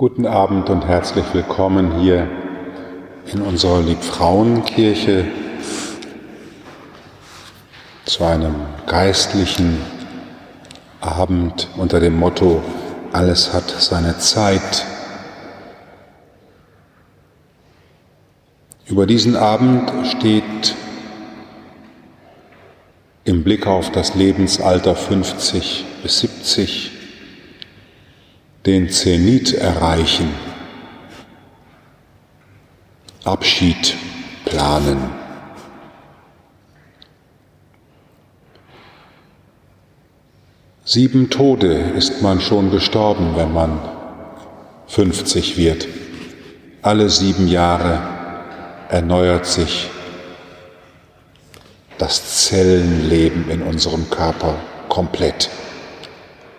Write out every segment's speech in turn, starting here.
Guten Abend und herzlich willkommen hier in unserer Liebfrauenkirche zu einem geistlichen Abend unter dem Motto Alles hat seine Zeit. Über diesen Abend steht im Blick auf das Lebensalter 50 bis 70 den Zenit erreichen, Abschied planen. Sieben Tode ist man schon gestorben, wenn man 50 wird. Alle sieben Jahre erneuert sich das Zellenleben in unserem Körper komplett.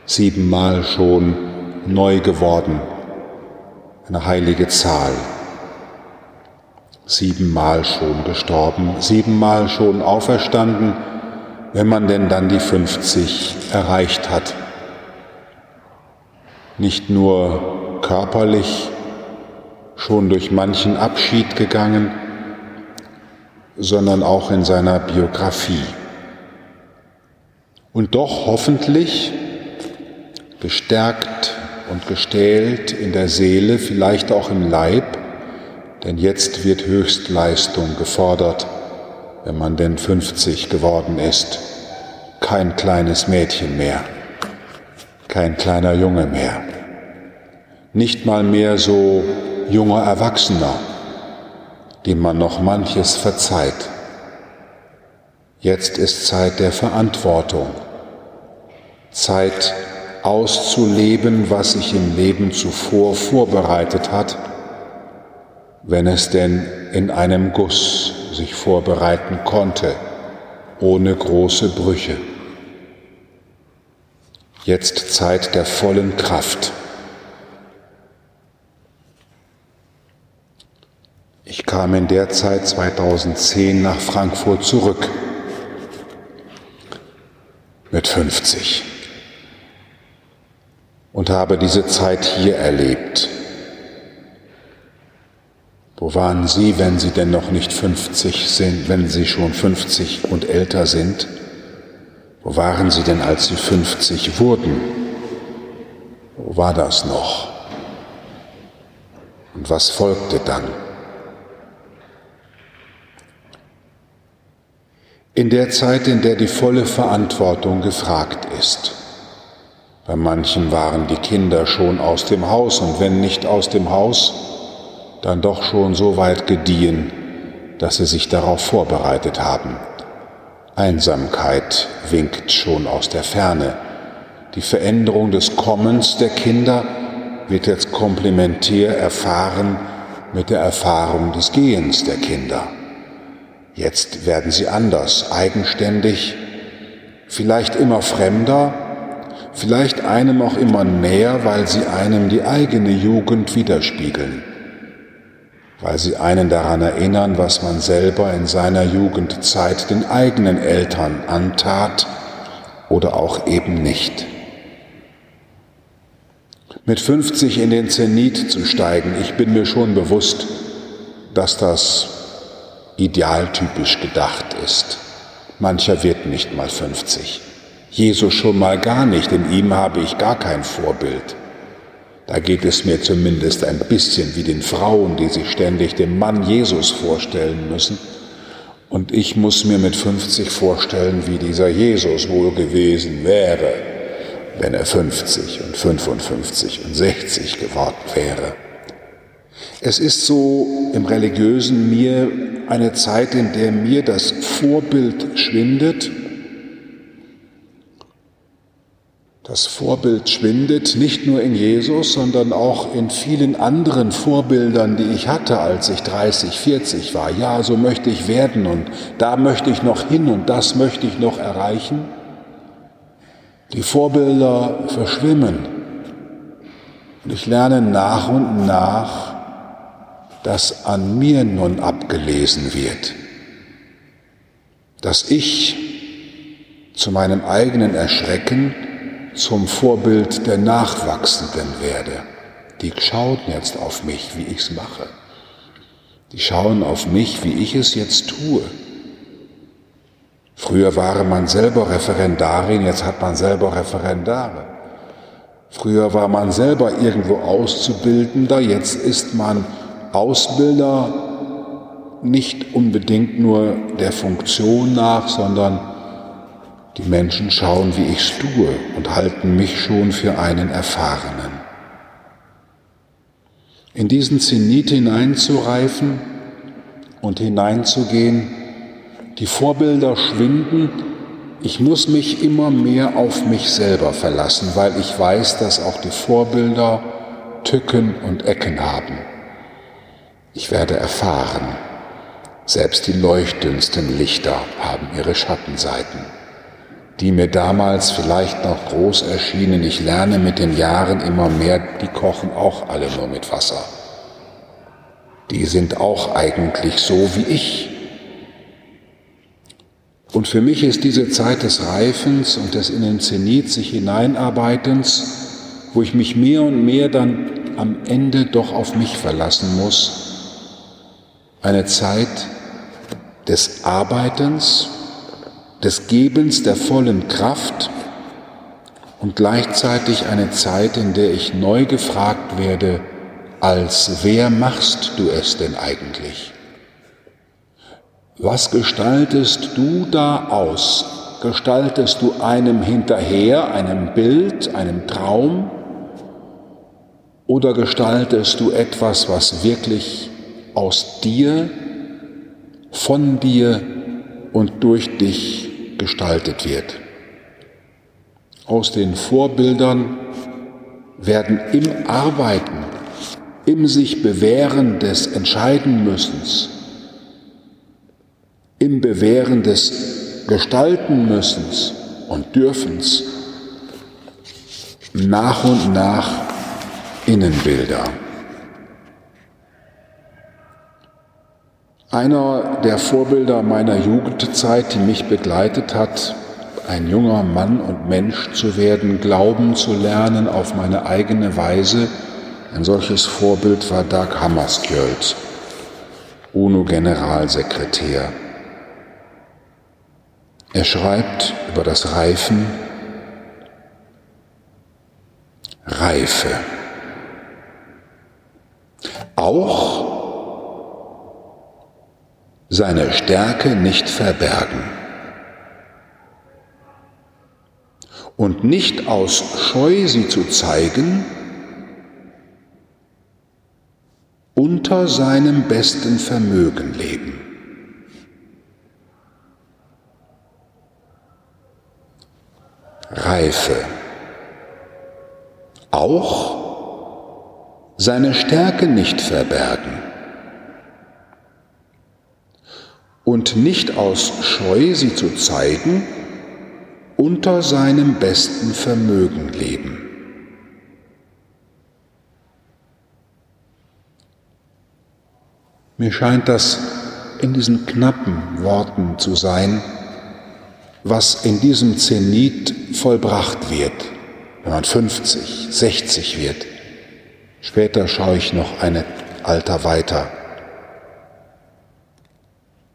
Siebenmal schon neu geworden, eine heilige Zahl. Siebenmal schon gestorben, siebenmal schon auferstanden, wenn man denn dann die 50 erreicht hat. Nicht nur körperlich schon durch manchen Abschied gegangen, sondern auch in seiner Biografie. Und doch hoffentlich gestärkt und gestählt in der Seele, vielleicht auch im Leib, denn jetzt wird Höchstleistung gefordert, wenn man denn 50 geworden ist. Kein kleines Mädchen mehr, kein kleiner Junge mehr, nicht mal mehr so junger Erwachsener, dem man noch manches verzeiht. Jetzt ist Zeit der Verantwortung, Zeit auszuleben, was sich im Leben zuvor vorbereitet hat, wenn es denn in einem Guss sich vorbereiten konnte, ohne große Brüche. Jetzt Zeit der vollen Kraft. Ich kam in der Zeit 2010 nach Frankfurt zurück mit 50 und habe diese Zeit hier erlebt. Wo waren Sie, wenn Sie denn noch nicht 50 sind, wenn Sie schon 50 und älter sind? Wo waren Sie denn, als Sie 50 wurden? Wo war das noch? Und was folgte dann? In der Zeit, in der die volle Verantwortung gefragt ist. Bei manchen waren die Kinder schon aus dem Haus und wenn nicht aus dem Haus, dann doch schon so weit gediehen, dass sie sich darauf vorbereitet haben. Einsamkeit winkt schon aus der Ferne. Die Veränderung des Kommens der Kinder wird jetzt komplementär erfahren mit der Erfahrung des Gehens der Kinder. Jetzt werden sie anders, eigenständig, vielleicht immer fremder, vielleicht einem auch immer näher, weil sie einem die eigene Jugend widerspiegeln, weil sie einen daran erinnern, was man selber in seiner Jugendzeit den eigenen Eltern antat oder auch eben nicht. Mit 50 in den Zenit zu steigen, ich bin mir schon bewusst, dass das idealtypisch gedacht ist. Mancher wird nicht mal 50. Jesus schon mal gar nicht, in ihm habe ich gar kein Vorbild. Da geht es mir zumindest ein bisschen wie den Frauen, die sich ständig dem Mann Jesus vorstellen müssen. Und ich muss mir mit 50 vorstellen, wie dieser Jesus wohl gewesen wäre, wenn er 50 und 55 und 60 geworden wäre. Es ist so im religiösen mir eine Zeit, in der mir das Vorbild schwindet Das Vorbild schwindet nicht nur in Jesus, sondern auch in vielen anderen Vorbildern, die ich hatte, als ich 30, 40 war. Ja, so möchte ich werden und da möchte ich noch hin und das möchte ich noch erreichen. Die Vorbilder verschwimmen. Und ich lerne nach und nach, dass an mir nun abgelesen wird, dass ich zu meinem eigenen Erschrecken zum Vorbild der Nachwachsenden werde, die schauen jetzt auf mich, wie ich es mache. Die schauen auf mich, wie ich es jetzt tue. Früher war man selber Referendarin, jetzt hat man selber Referendare. Früher war man selber irgendwo Auszubildender, jetzt ist man Ausbilder nicht unbedingt nur der Funktion nach, sondern die Menschen schauen, wie ich tue und halten mich schon für einen Erfahrenen. In diesen Zenit hineinzureifen und hineinzugehen, die Vorbilder schwinden, ich muss mich immer mehr auf mich selber verlassen, weil ich weiß, dass auch die Vorbilder Tücken und Ecken haben. Ich werde erfahren, selbst die leuchtendsten Lichter haben ihre Schattenseiten, die mir damals vielleicht noch groß erschienen. Ich lerne mit den Jahren immer mehr, die kochen auch alle nur mit Wasser. Die sind auch eigentlich so wie ich. Und für mich ist diese Zeit des Reifens und des in den Zenit sich hineinarbeitens, wo ich mich mehr und mehr dann am Ende doch auf mich verlassen muss, eine Zeit des Arbeitens, des Gebens der vollen Kraft und gleichzeitig eine Zeit, in der ich neu gefragt werde, als wer machst du es denn eigentlich? Was gestaltest du da aus? Gestaltest du einem hinterher, einem Bild, einem Traum? Oder gestaltest du etwas, was wirklich aus dir, von dir und durch dich gestaltet wird? Aus den Vorbildern werden im Arbeiten, im sich bewähren des Entscheidenmüssens, im Bewähren des Gestalten müssens und Dürfens nach und nach Innenbilder. Einer der Vorbilder meiner Jugendzeit, die mich begleitet hat, ein junger Mann und Mensch zu werden, glauben zu lernen auf meine eigene Weise, ein solches Vorbild war Dag Hammarskjöld, UNO-Generalsekretär. Er schreibt über das Reifen Reife. Auch seine Stärke nicht verbergen und nicht aus Scheu sie zu zeigen, unter seinem besten Vermögen leben. Reife. Auch seine Stärke nicht verbergen und nicht aus Scheu sie zu zeigen, unter seinem besten Vermögen leben. Mir scheint das in diesen knappen Worten zu sein, was in diesem Zenit vollbracht wird, wenn man 50, 60 wird. Später schaue ich noch ein Alter weiter.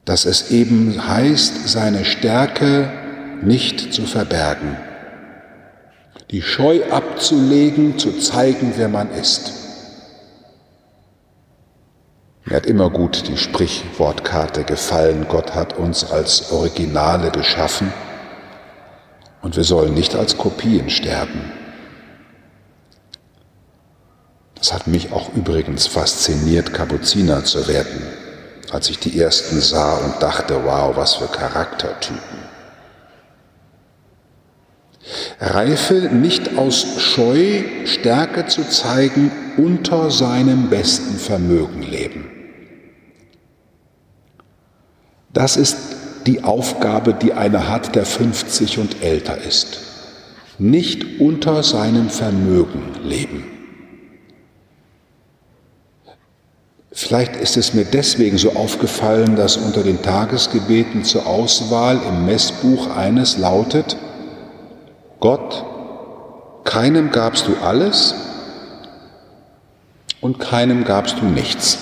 Dass es eben heißt, seine Stärke nicht zu verbergen, die Scheu abzulegen, zu zeigen, wer man ist. Mir hat immer gut die Sprichwortkarte gefallen, Gott hat uns als Originale geschaffen und wir sollen nicht als Kopien sterben. Das hat mich auch übrigens fasziniert, Kapuziner zu werden, als ich die ersten sah und dachte, wow, was für Charaktertypen. Reife nicht aus Scheu, Stärke zu zeigen, unter seinem besten Vermögen leben. Das ist die Aufgabe, die einer hat, der 50 und älter ist. Nicht unter seinem Vermögen leben. Vielleicht ist es mir deswegen so aufgefallen, dass unter den Tagesgebeten zur Auswahl im Messbuch eines lautet, Gott, keinem gabst du alles, und keinem gabst du nichts.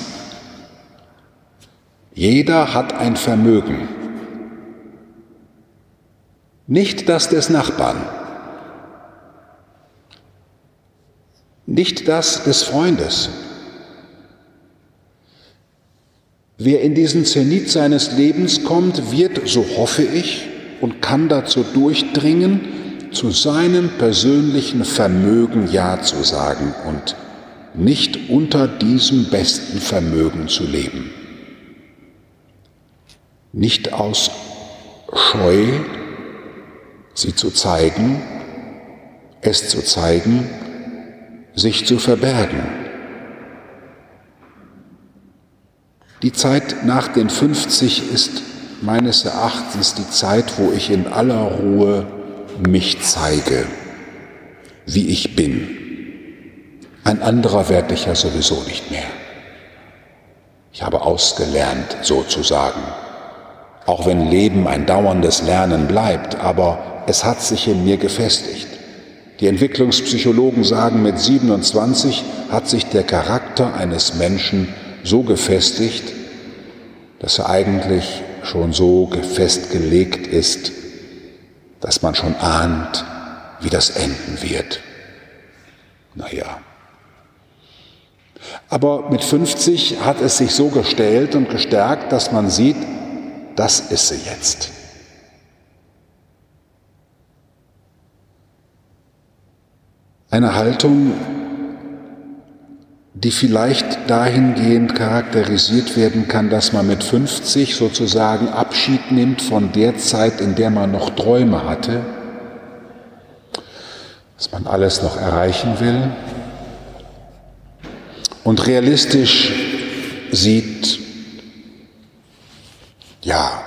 Jeder hat ein Vermögen, nicht das des Nachbarn, nicht das des Freundes. Wer in diesen Zenit seines Lebens kommt, wird, so hoffe ich, und kann dazu durchdringen, zu seinem persönlichen Vermögen Ja zu sagen und nicht unter diesem besten Vermögen zu leben. Nicht aus Scheu, sie zu zeigen, es zu zeigen, sich zu verbergen. Die Zeit nach den 50 ist meines Erachtens die Zeit, wo ich in aller Ruhe mich zeige, wie ich bin. Ein anderer werde ich ja sowieso nicht mehr. Ich habe ausgelernt, sozusagen. Auch wenn Leben ein dauerndes Lernen bleibt, aber es hat sich in mir gefestigt. Die Entwicklungspsychologen sagen, mit 27 hat sich der Charakter eines Menschen so gefestigt, dass er eigentlich schon so festgelegt ist, dass man schon ahnt, wie das enden wird. Naja. Aber mit 50 hat es sich so gestellt und gestärkt, dass man sieht, das ist sie jetzt. Eine Haltung, die vielleicht dahingehend charakterisiert werden kann, dass man mit 50 sozusagen Abschied nimmt von der Zeit, in der man noch Träume hatte, dass man alles noch erreichen will. Und realistisch sieht, ja,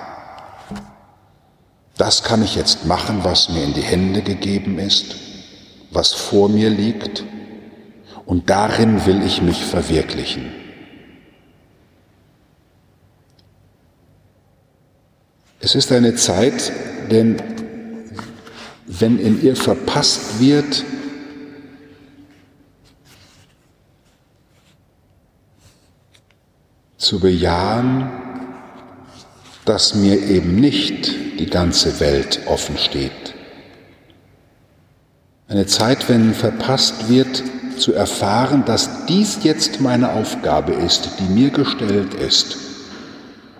das kann ich jetzt machen, was mir in die Hände gegeben ist, was vor mir liegt und darin will ich mich verwirklichen. Es ist eine Zeit, denn wenn in ihr verpasst wird, zu bejahen, dass mir eben nicht die ganze Welt offen steht. Eine Zeit, wenn verpasst wird, zu erfahren, dass dies jetzt meine Aufgabe ist, die mir gestellt ist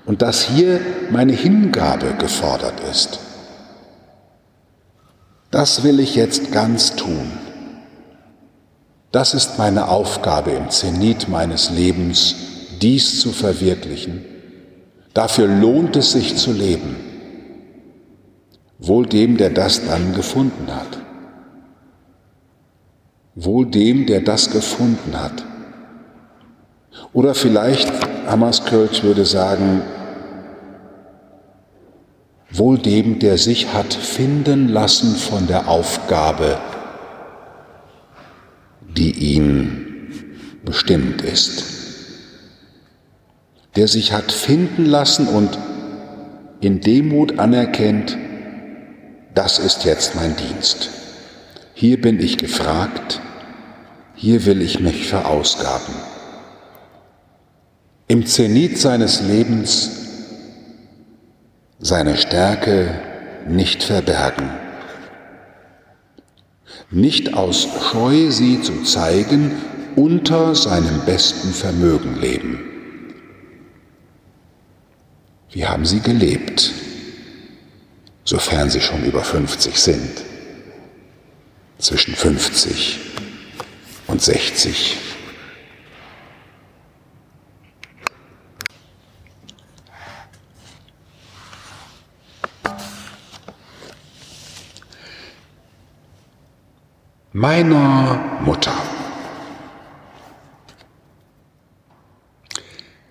und dass hier meine Hingabe gefordert ist. Das will ich jetzt ganz tun. Das ist meine Aufgabe im Zenit meines Lebens, dies zu verwirklichen. Dafür lohnt es sich zu leben. Wohl dem, der das dann gefunden hat. Wohl dem, der das gefunden hat. Oder vielleicht, Hammerskjöld würde sagen, wohl dem, der sich hat finden lassen von der Aufgabe, die ihm bestimmt ist. Der sich hat finden lassen und in Demut anerkennt, das ist jetzt mein Dienst. Hier bin ich gefragt, hier will ich mich verausgaben. Im Zenit seines Lebens seine Stärke nicht verbergen, nicht aus Scheu sie zu zeigen, unter seinem besten Vermögen leben. Wie haben sie gelebt, sofern sie schon über 50 sind? Zwischen 50 und 60. Meiner Mutter.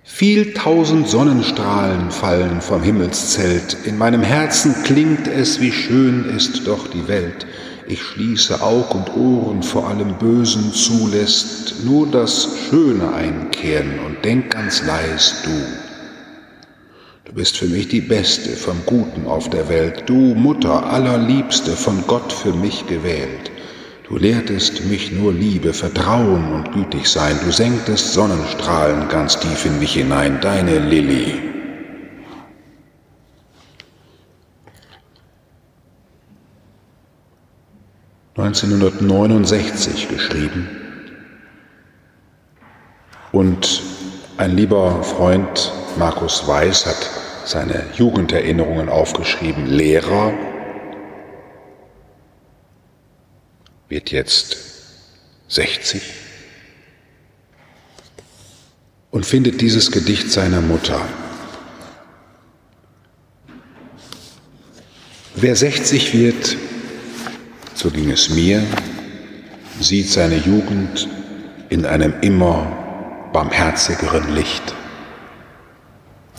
Viel tausend Sonnenstrahlen fallen vom Himmelszelt, in meinem Herzen klingt es, wie schön ist doch die Welt, ich schließe Aug und Ohren vor allem Bösen zulässt, nur das Schöne einkehren und denk ganz leis du. Du bist für mich die Beste vom Guten auf der Welt, du Mutter allerliebste, von Gott für mich gewählt. Du lehrtest mich nur Liebe, Vertrauen und gütig sein. Du senktest Sonnenstrahlen ganz tief in mich hinein, deine Lilly. ...1969 geschrieben. Und ein lieber Freund, Markus Weiß, hat seine Jugenderinnerungen aufgeschrieben. Lehrer wird jetzt 60 und findet dieses Gedicht seiner Mutter. Wer 60 wird, so ging es mir, sieht seine Jugend in einem immer barmherzigeren Licht.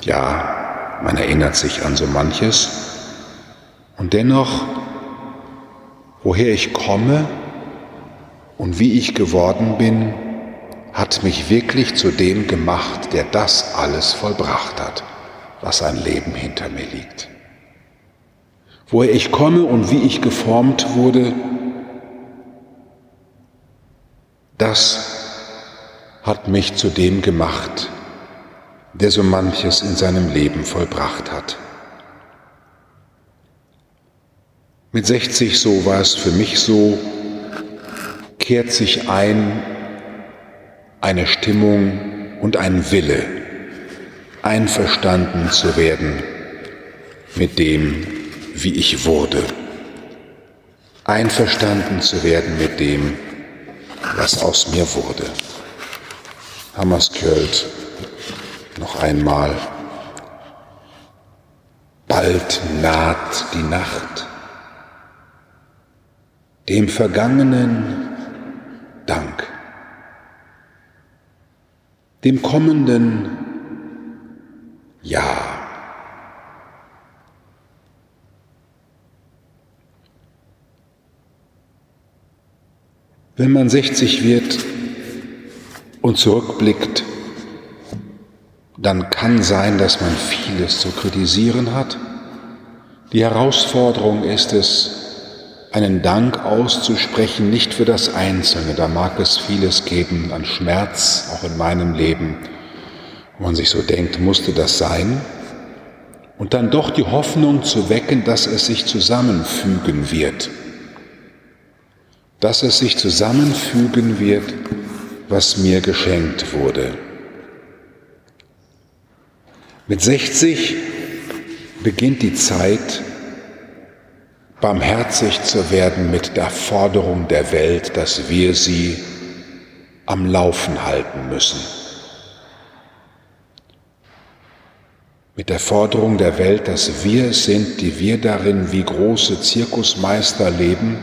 Ja, man erinnert sich an so manches und dennoch Woher ich komme und wie ich geworden bin, hat mich wirklich zu dem gemacht, der das alles vollbracht hat, was ein Leben hinter mir liegt. Woher ich komme und wie ich geformt wurde, das hat mich zu dem gemacht, der so manches in seinem Leben vollbracht hat. Mit 60 so war es für mich so, kehrt sich ein eine Stimmung und ein Wille, einverstanden zu werden mit dem, wie ich wurde, einverstanden zu werden mit dem, was aus mir wurde. Hammerskjöld noch einmal. Bald naht die Nacht dem Vergangenen Dank, dem Kommenden Ja. Wenn man 60 wird und zurückblickt, dann kann sein, dass man vieles zu kritisieren hat. Die Herausforderung ist es, einen Dank auszusprechen, nicht für das Einzelne. Da mag es vieles geben an Schmerz, auch in meinem Leben, wo man sich so denkt, musste das sein? Und dann doch die Hoffnung zu wecken, dass es sich zusammenfügen wird. Dass es sich zusammenfügen wird, was mir geschenkt wurde. Mit 60 beginnt die Zeit, barmherzig zu werden mit der Forderung der Welt, dass wir sie am Laufen halten müssen. Mit der Forderung der Welt, dass wir es sind, die wir darin wie große Zirkusmeister leben,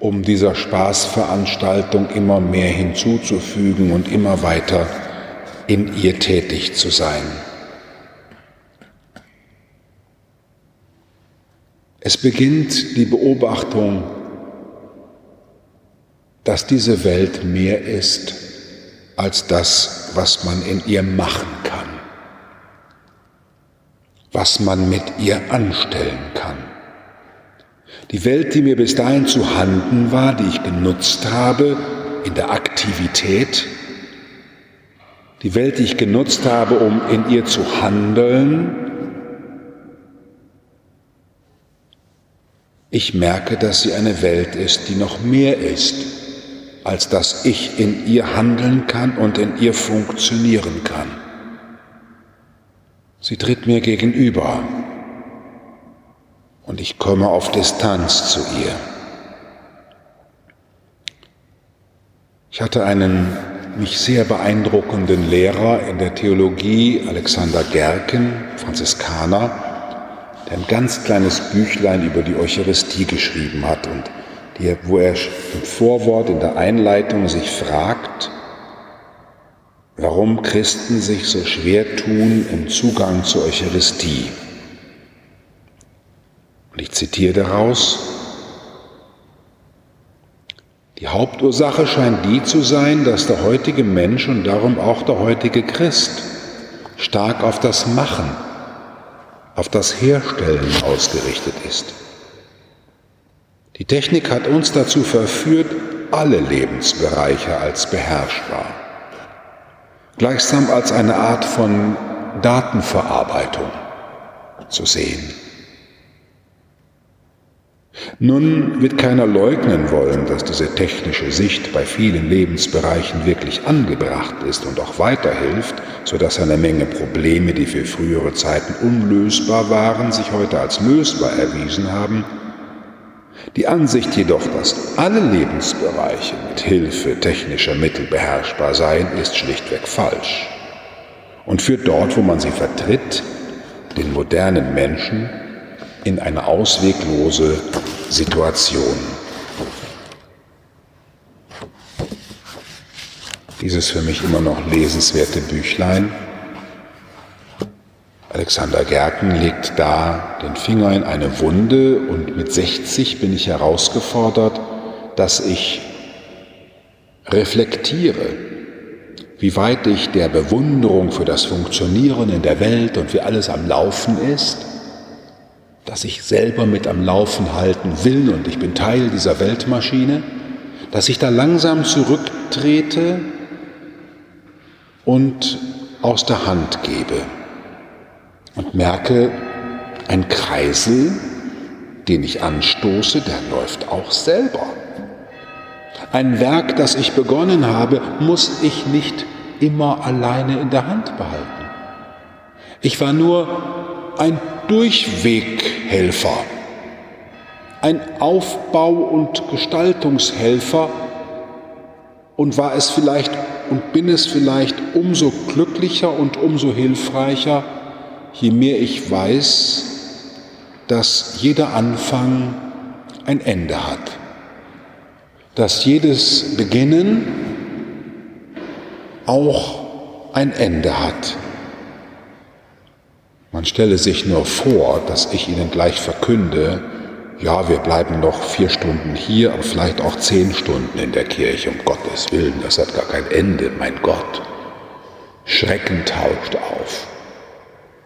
um dieser Spaßveranstaltung immer mehr hinzuzufügen und immer weiter in ihr tätig zu sein. Es beginnt die Beobachtung, dass diese Welt mehr ist als das, was man in ihr machen kann, was man mit ihr anstellen kann. Die Welt, die mir bis dahin zu handen war, die ich genutzt habe in der Aktivität, die Welt, die ich genutzt habe, um in ihr zu handeln, Ich merke, dass sie eine Welt ist, die noch mehr ist, als dass ich in ihr handeln kann und in ihr funktionieren kann. Sie tritt mir gegenüber und ich komme auf Distanz zu ihr. Ich hatte einen mich sehr beeindruckenden Lehrer in der Theologie, Alexander Gerken, Franziskaner, der ein ganz kleines Büchlein über die Eucharistie geschrieben hat und die, wo er im Vorwort, in der Einleitung sich fragt, warum Christen sich so schwer tun im Zugang zur Eucharistie. Und ich zitiere daraus, die Hauptursache scheint die zu sein, dass der heutige Mensch und darum auch der heutige Christ stark auf das Machen auf das Herstellen ausgerichtet ist. Die Technik hat uns dazu verführt, alle Lebensbereiche als beherrschbar, gleichsam als eine Art von Datenverarbeitung zu sehen. Nun wird keiner leugnen wollen, dass diese technische Sicht bei vielen Lebensbereichen wirklich angebracht ist und auch weiterhilft, sodass eine Menge Probleme, die für frühere Zeiten unlösbar waren, sich heute als lösbar erwiesen haben. Die Ansicht jedoch, dass alle Lebensbereiche mit Hilfe technischer Mittel beherrschbar seien, ist schlichtweg falsch und führt dort, wo man sie vertritt, den modernen Menschen in eine ausweglose Situation. Dieses für mich immer noch lesenswerte Büchlein. Alexander Gerken legt da den Finger in eine Wunde und mit 60 bin ich herausgefordert, dass ich reflektiere, wie weit ich der Bewunderung für das Funktionieren in der Welt und wie alles am Laufen ist, dass ich selber mit am Laufen halten will und ich bin Teil dieser Weltmaschine, dass ich da langsam zurücktrete und aus der Hand gebe und merke, ein Kreisel, den ich anstoße, der läuft auch selber. Ein Werk, das ich begonnen habe, muss ich nicht immer alleine in der Hand behalten. Ich war nur ein Durchweghelfer, ein Aufbau- und Gestaltungshelfer. Und war es vielleicht und bin es vielleicht umso glücklicher und umso hilfreicher, je mehr ich weiß, dass jeder Anfang ein Ende hat, dass jedes Beginnen auch ein Ende hat. Man stelle sich nur vor, dass ich Ihnen gleich verkünde, ja, wir bleiben noch vier Stunden hier, aber vielleicht auch zehn Stunden in der Kirche, um Gottes Willen, das hat gar kein Ende, mein Gott. Schrecken taucht auf.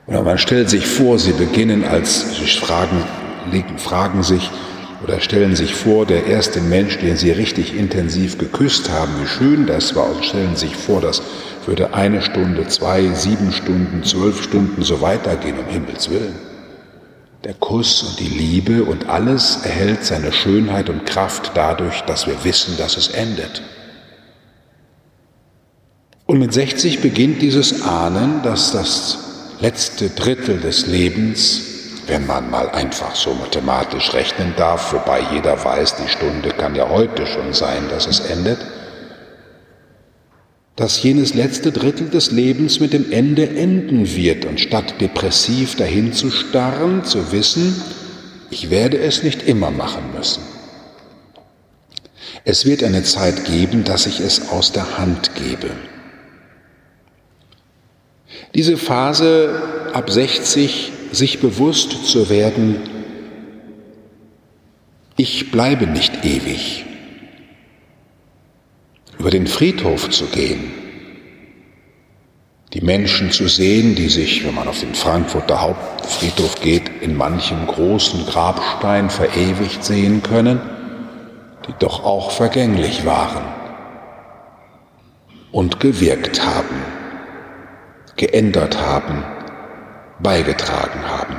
Oder man stellt sich vor, Sie beginnen als, Sie fragen, legen, fragen sich oder stellen sich vor, der erste Mensch, den Sie richtig intensiv geküsst haben, wie schön das war, und stellen sich vor, das würde eine Stunde, zwei, sieben Stunden, zwölf Stunden so weitergehen, um Himmels Willen. Der Kuss und die Liebe und alles erhält seine Schönheit und Kraft dadurch, dass wir wissen, dass es endet. Und mit 60 beginnt dieses Ahnen, dass das letzte Drittel des Lebens, wenn man mal einfach so mathematisch rechnen darf, wobei jeder weiß, die Stunde kann ja heute schon sein, dass es endet, dass jenes letzte Drittel des Lebens mit dem Ende enden wird und statt depressiv dahin zu starren, zu wissen, ich werde es nicht immer machen müssen. Es wird eine Zeit geben, dass ich es aus der Hand gebe. Diese Phase ab 60, sich bewusst zu werden, ich bleibe nicht ewig über den Friedhof zu gehen, die Menschen zu sehen, die sich, wenn man auf den Frankfurter Hauptfriedhof geht, in manchem großen Grabstein verewigt sehen können, die doch auch vergänglich waren und gewirkt haben, geändert haben, beigetragen haben.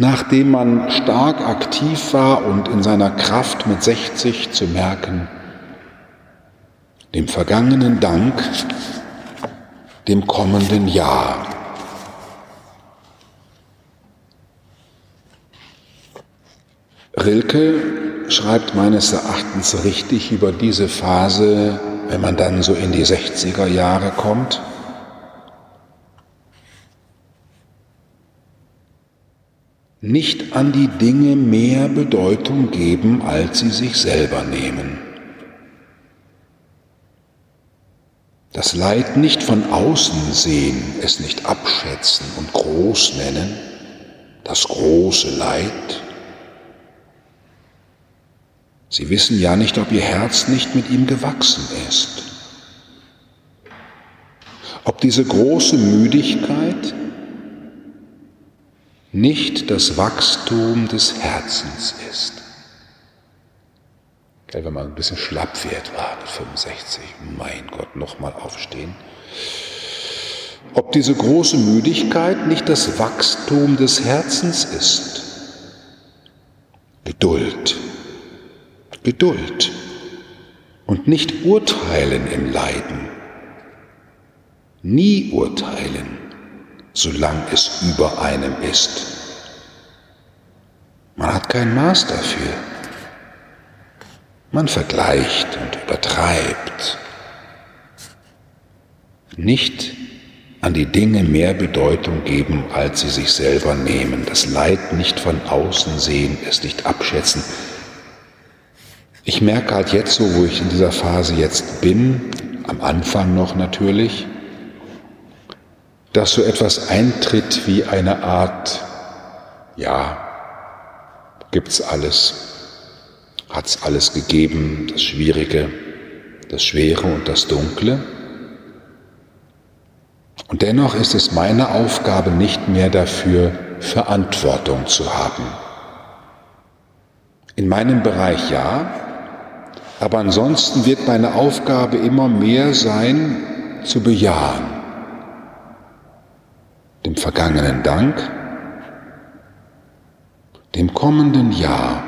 Nachdem man stark aktiv war und in seiner Kraft mit 60 zu merken, dem vergangenen Dank, dem kommenden Jahr. Rilke schreibt meines Erachtens richtig über diese Phase, wenn man dann so in die 60er Jahre kommt. Nicht an die Dinge mehr Bedeutung geben, als sie sich selber nehmen. Das Leid nicht von außen sehen, es nicht abschätzen und groß nennen, das große Leid. Sie wissen ja nicht, ob ihr Herz nicht mit ihm gewachsen ist. Ob diese große Müdigkeit nicht das Wachstum des Herzens ist. Wenn man ein bisschen schlapp wird, war mit 65, mein Gott, nochmal aufstehen. Ob diese große Müdigkeit nicht das Wachstum des Herzens ist. Geduld, Geduld und nicht urteilen im Leiden. Nie urteilen, solange es über einem ist. Man hat kein Maß dafür. Man vergleicht und übertreibt. Nicht an die Dinge mehr Bedeutung geben, als sie sich selber nehmen, das Leid nicht von außen sehen, es nicht abschätzen. Ich merke halt jetzt so, wo ich in dieser Phase jetzt bin, am Anfang noch natürlich, dass so etwas eintritt wie eine Art, ja, gibt's alles, hat's alles gegeben, das Schwierige, das Schwere und das Dunkle. Und dennoch ist es meine Aufgabe, nicht mehr dafür Verantwortung zu haben. In meinem Bereich ja, aber ansonsten wird meine Aufgabe immer mehr sein, zu bejahen. Dem vergangenen Dank, dem kommenden Jahr,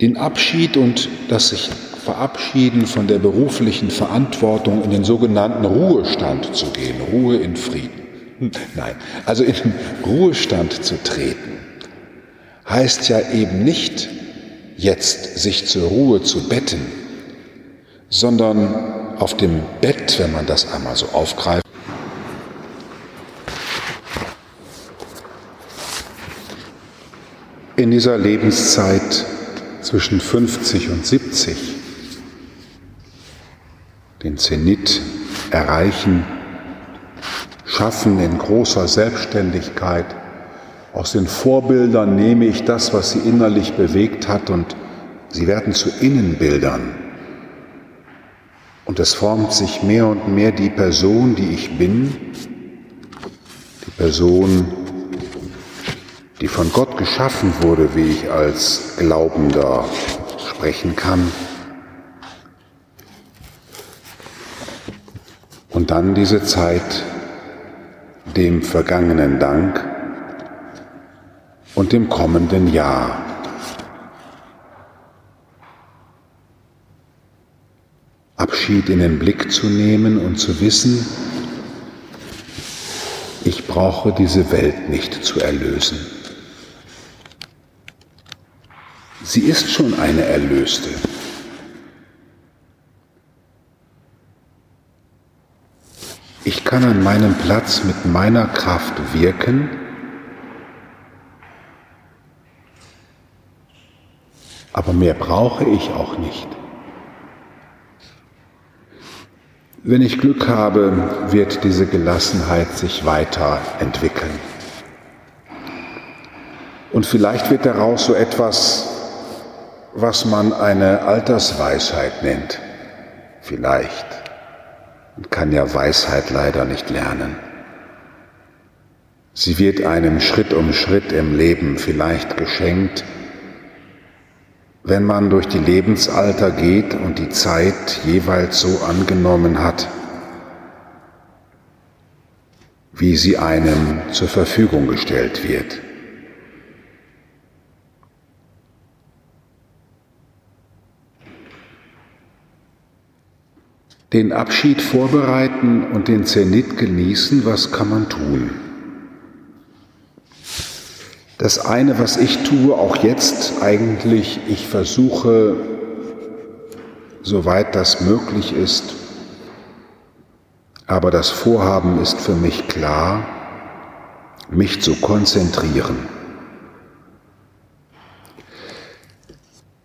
den Abschied und das sich verabschieden von der beruflichen Verantwortung, in den sogenannten Ruhestand zu gehen, Ruhe in Frieden. Hm, nein, also in den Ruhestand zu treten, heißt ja eben nicht jetzt sich zur Ruhe zu betten, sondern auf dem Bett, wenn man das einmal so aufgreift, in dieser Lebenszeit zwischen 50 und 70 den Zenit erreichen, schaffen in großer Selbstständigkeit. Aus den Vorbildern nehme ich das, was sie innerlich bewegt hat, und sie werden zu Innenbildern. Und es formt sich mehr und mehr die Person, die ich bin, die Person, die von Gott geschaffen wurde, wie ich als Glaubender sprechen kann. Und dann diese Zeit dem vergangenen Dank und dem kommenden Jahr. Abschied in den Blick zu nehmen und zu wissen, ich brauche diese Welt nicht zu erlösen. Sie ist schon eine Erlöste. Ich kann an meinem Platz mit meiner Kraft wirken, aber mehr brauche ich auch nicht. Wenn ich Glück habe, wird diese Gelassenheit sich weiterentwickeln. Und vielleicht wird daraus so etwas, was man eine Altersweisheit nennt. Vielleicht. Man kann ja Weisheit leider nicht lernen. Sie wird einem Schritt um Schritt im Leben vielleicht geschenkt, wenn man durch die Lebensalter geht und die Zeit jeweils so angenommen hat, wie sie einem zur Verfügung gestellt wird. den Abschied vorbereiten und den Zenit genießen, was kann man tun? Das eine, was ich tue, auch jetzt eigentlich, ich versuche, soweit das möglich ist, aber das Vorhaben ist für mich klar, mich zu konzentrieren.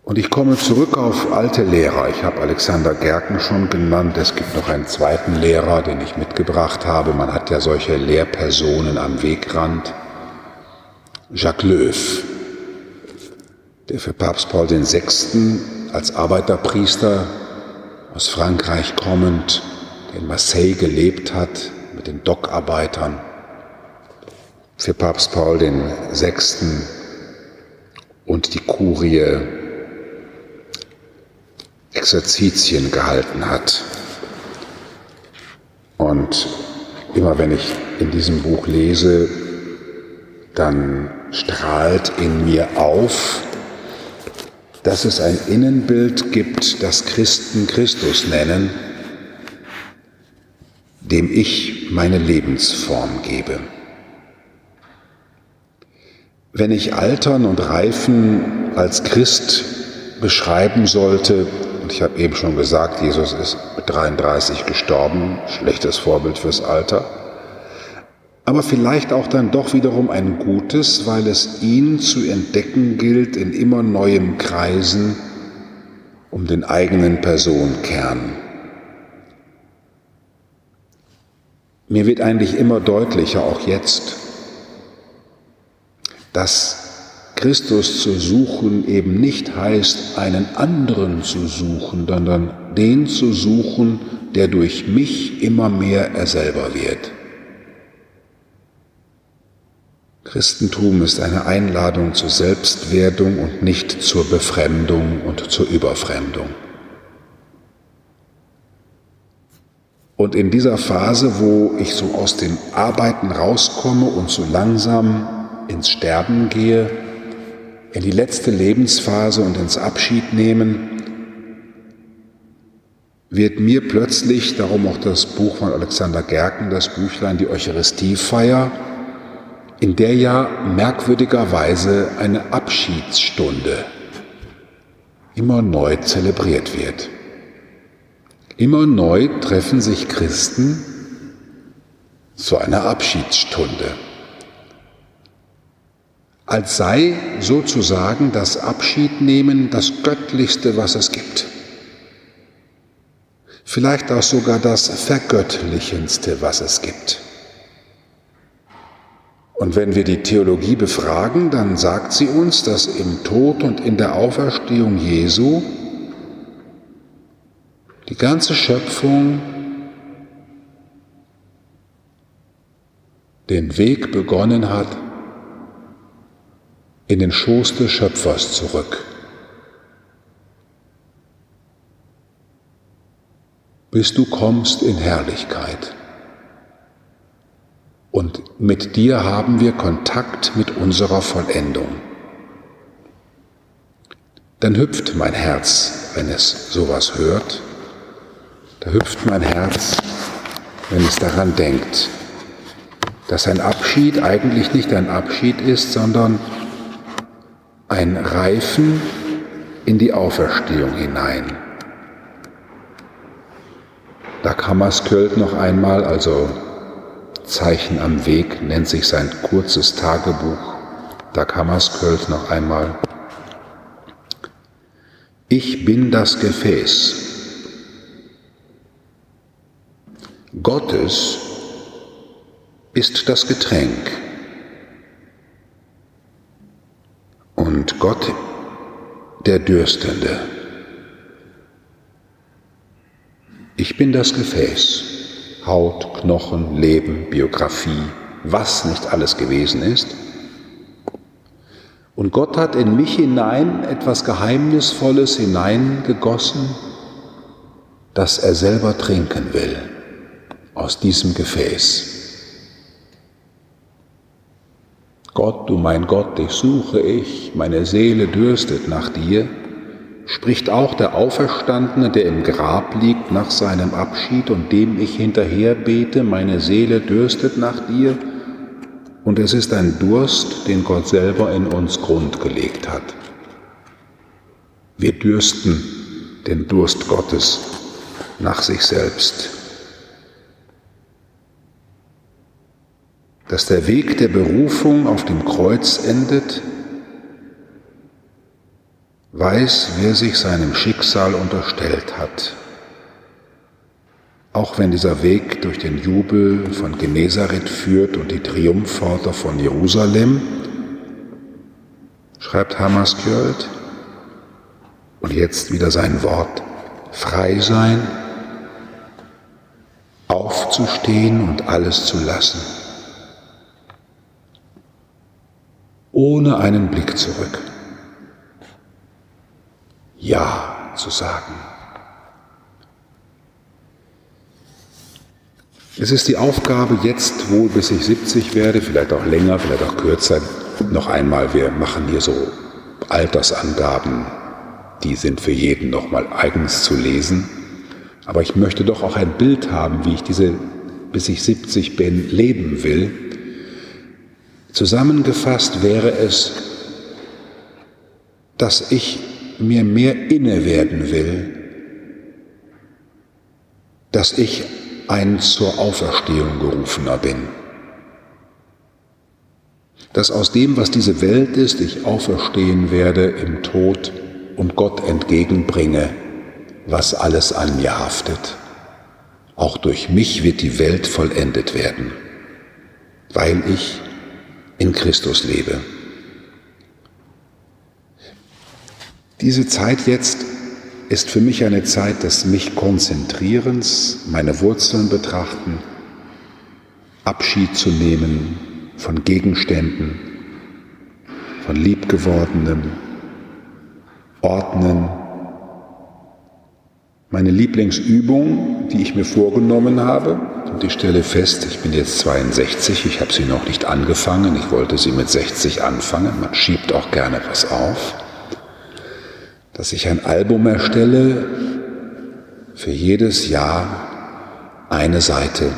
Und ich komme zurück auf alte Lehrer. Ich habe Alexander Gerken schon genannt. Es gibt noch einen zweiten Lehrer, den ich mitgebracht habe. Man hat ja solche Lehrpersonen am Wegrand. Jacques Löw, der für Papst Paul VI. als Arbeiterpriester aus Frankreich kommend, der in Marseille gelebt hat, mit den Dockarbeitern, für Papst Paul Sechsten und die Kurie Exerzitien gehalten hat. Und immer wenn ich in diesem Buch lese, dann strahlt in mir auf, dass es ein Innenbild gibt, das Christen Christus nennen, dem ich meine Lebensform gebe. Wenn ich Altern und Reifen als Christ beschreiben sollte, und ich habe eben schon gesagt, Jesus ist mit 33 gestorben, schlechtes Vorbild fürs Alter, aber vielleicht auch dann doch wiederum ein gutes, weil es ihn zu entdecken gilt in immer neuem Kreisen um den eigenen Personenkern. Mir wird eigentlich immer deutlicher, auch jetzt, dass Christus zu suchen eben nicht heißt, einen anderen zu suchen, sondern den zu suchen, der durch mich immer mehr er selber wird. Christentum ist eine Einladung zur Selbstwerdung und nicht zur Befremdung und zur Überfremdung. Und in dieser Phase, wo ich so aus dem Arbeiten rauskomme und so langsam ins Sterben gehe, in die letzte Lebensphase und ins Abschied nehmen, wird mir plötzlich, darum auch das Buch von Alexander Gerken, das Büchlein Die Eucharistiefeier, in der ja merkwürdigerweise eine Abschiedsstunde immer neu zelebriert wird. Immer neu treffen sich Christen zu einer Abschiedsstunde als sei sozusagen das Abschiednehmen das Göttlichste, was es gibt. Vielleicht auch sogar das Vergöttlichendste, was es gibt. Und wenn wir die Theologie befragen, dann sagt sie uns, dass im Tod und in der Auferstehung Jesu die ganze Schöpfung den Weg begonnen hat in den Schoß des Schöpfers zurück. Bis du kommst in Herrlichkeit. Und mit dir haben wir Kontakt mit unserer Vollendung. Dann hüpft mein Herz, wenn es sowas hört. Da hüpft mein Herz, wenn es daran denkt, dass ein Abschied eigentlich nicht ein Abschied ist, sondern ein Reifen in die Auferstehung hinein. Da Kammersköld noch einmal, also Zeichen am Weg, nennt sich sein kurzes Tagebuch. Da Kammersköld noch einmal. Ich bin das Gefäß. Gottes ist das Getränk. und Gott der Dürstende. Ich bin das Gefäß, Haut, Knochen, Leben, Biografie, was nicht alles gewesen ist. Und Gott hat in mich hinein etwas Geheimnisvolles hineingegossen, das er selber trinken will aus diesem Gefäß. Gott, du mein Gott, dich suche ich, meine Seele dürstet nach dir, spricht auch der Auferstandene, der im Grab liegt nach seinem Abschied und dem ich hinterher bete, meine Seele dürstet nach dir, und es ist ein Durst, den Gott selber in uns Grund gelegt hat. Wir dürsten den Durst Gottes nach sich selbst. dass der Weg der Berufung auf dem Kreuz endet, weiß, wer sich seinem Schicksal unterstellt hat. Auch wenn dieser Weg durch den Jubel von Genezareth führt und die Triumphpforte von Jerusalem, schreibt Hammerskjöld, und jetzt wieder sein Wort, frei sein, aufzustehen und alles zu lassen, ohne einen Blick zurück. Ja zu sagen. Es ist die Aufgabe jetzt wohl, bis ich 70 werde, vielleicht auch länger, vielleicht auch kürzer, noch einmal, wir machen hier so Altersangaben, die sind für jeden nochmal eigens zu lesen. Aber ich möchte doch auch ein Bild haben, wie ich diese, bis ich 70 bin, leben will. Zusammengefasst wäre es, dass ich mir mehr inne werden will, dass ich ein zur Auferstehung gerufener bin. Dass aus dem, was diese Welt ist, ich auferstehen werde im Tod und Gott entgegenbringe, was alles an mir haftet. Auch durch mich wird die Welt vollendet werden, weil ich in Christus lebe. Diese Zeit jetzt ist für mich eine Zeit des mich Konzentrierens, meine Wurzeln betrachten, Abschied zu nehmen von Gegenständen, von Liebgewordenem, Ordnen. Meine Lieblingsübung, die ich mir vorgenommen habe, und ich stelle fest, ich bin jetzt 62, ich habe sie noch nicht angefangen, ich wollte sie mit 60 anfangen, man schiebt auch gerne was auf dass ich ein Album erstelle für jedes Jahr eine Seite.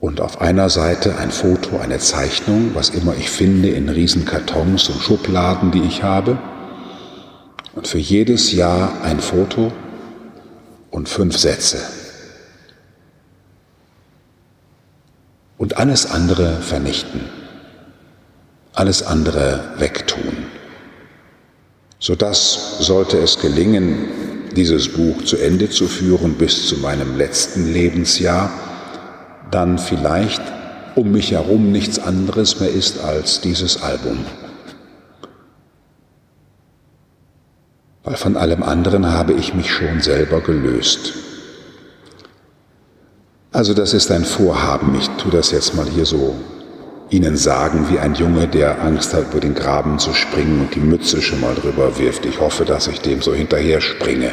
Und auf einer Seite ein Foto, eine Zeichnung, was immer ich finde in Riesenkartons und Schubladen, die ich habe. Und für jedes Jahr ein Foto und fünf Sätze. Und alles andere vernichten. Alles andere wegtun sodass, sollte es gelingen, dieses Buch zu Ende zu führen bis zu meinem letzten Lebensjahr, dann vielleicht um mich herum nichts anderes mehr ist als dieses Album. Weil von allem anderen habe ich mich schon selber gelöst. Also das ist ein Vorhaben. Ich tue das jetzt mal hier so ihnen sagen, wie ein Junge, der Angst hat, über den Graben zu springen und die Mütze schon mal drüber wirft. Ich hoffe, dass ich dem so hinterher springe,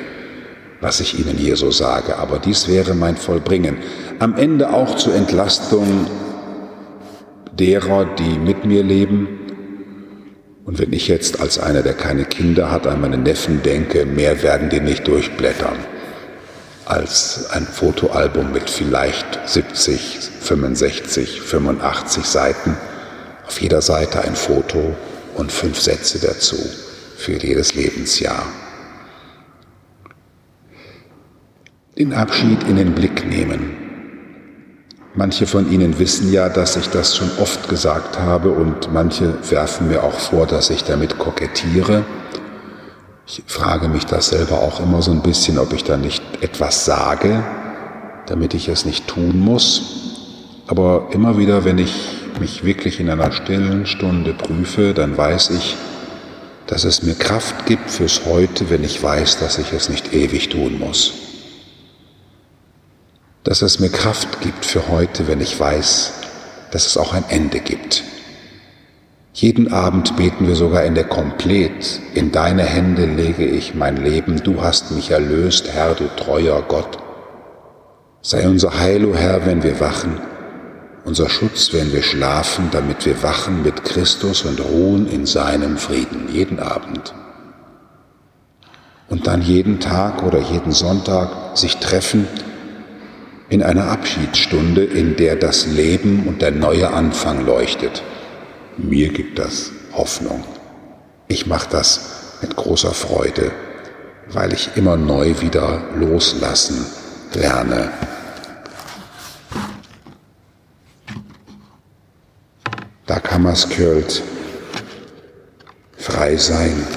was ich ihnen hier so sage. Aber dies wäre mein Vollbringen. Am Ende auch zur Entlastung derer, die mit mir leben. Und wenn ich jetzt als einer, der keine Kinder hat, an meine Neffen denke, mehr werden die nicht durchblättern als ein Fotoalbum mit vielleicht 70, 65, 85 Seiten. Auf jeder Seite ein Foto und fünf Sätze dazu für jedes Lebensjahr. Den Abschied in den Blick nehmen. Manche von Ihnen wissen ja, dass ich das schon oft gesagt habe und manche werfen mir auch vor, dass ich damit kokettiere. Ich frage mich das selber auch immer so ein bisschen, ob ich da nicht etwas sage, damit ich es nicht tun muss. Aber immer wieder, wenn ich mich wirklich in einer stillen Stunde prüfe, dann weiß ich, dass es mir Kraft gibt fürs Heute, wenn ich weiß, dass ich es nicht ewig tun muss. Dass es mir Kraft gibt für heute, wenn ich weiß, dass es auch ein Ende gibt. Jeden Abend beten wir sogar in der Komplet. In deine Hände lege ich mein Leben, du hast mich erlöst, Herr, du treuer Gott. Sei unser Heil, o Herr, wenn wir wachen, unser Schutz, wenn wir schlafen, damit wir wachen mit Christus und ruhen in seinem Frieden, jeden Abend. Und dann jeden Tag oder jeden Sonntag sich treffen in einer Abschiedsstunde, in der das Leben und der neue Anfang leuchtet. Mir gibt das Hoffnung. Ich mache das mit großer Freude, weil ich immer neu wieder loslassen lerne. Da kann man Kjöld frei sein,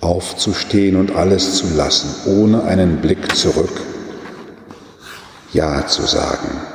aufzustehen und alles zu lassen, ohne einen Blick zurück, Ja zu sagen.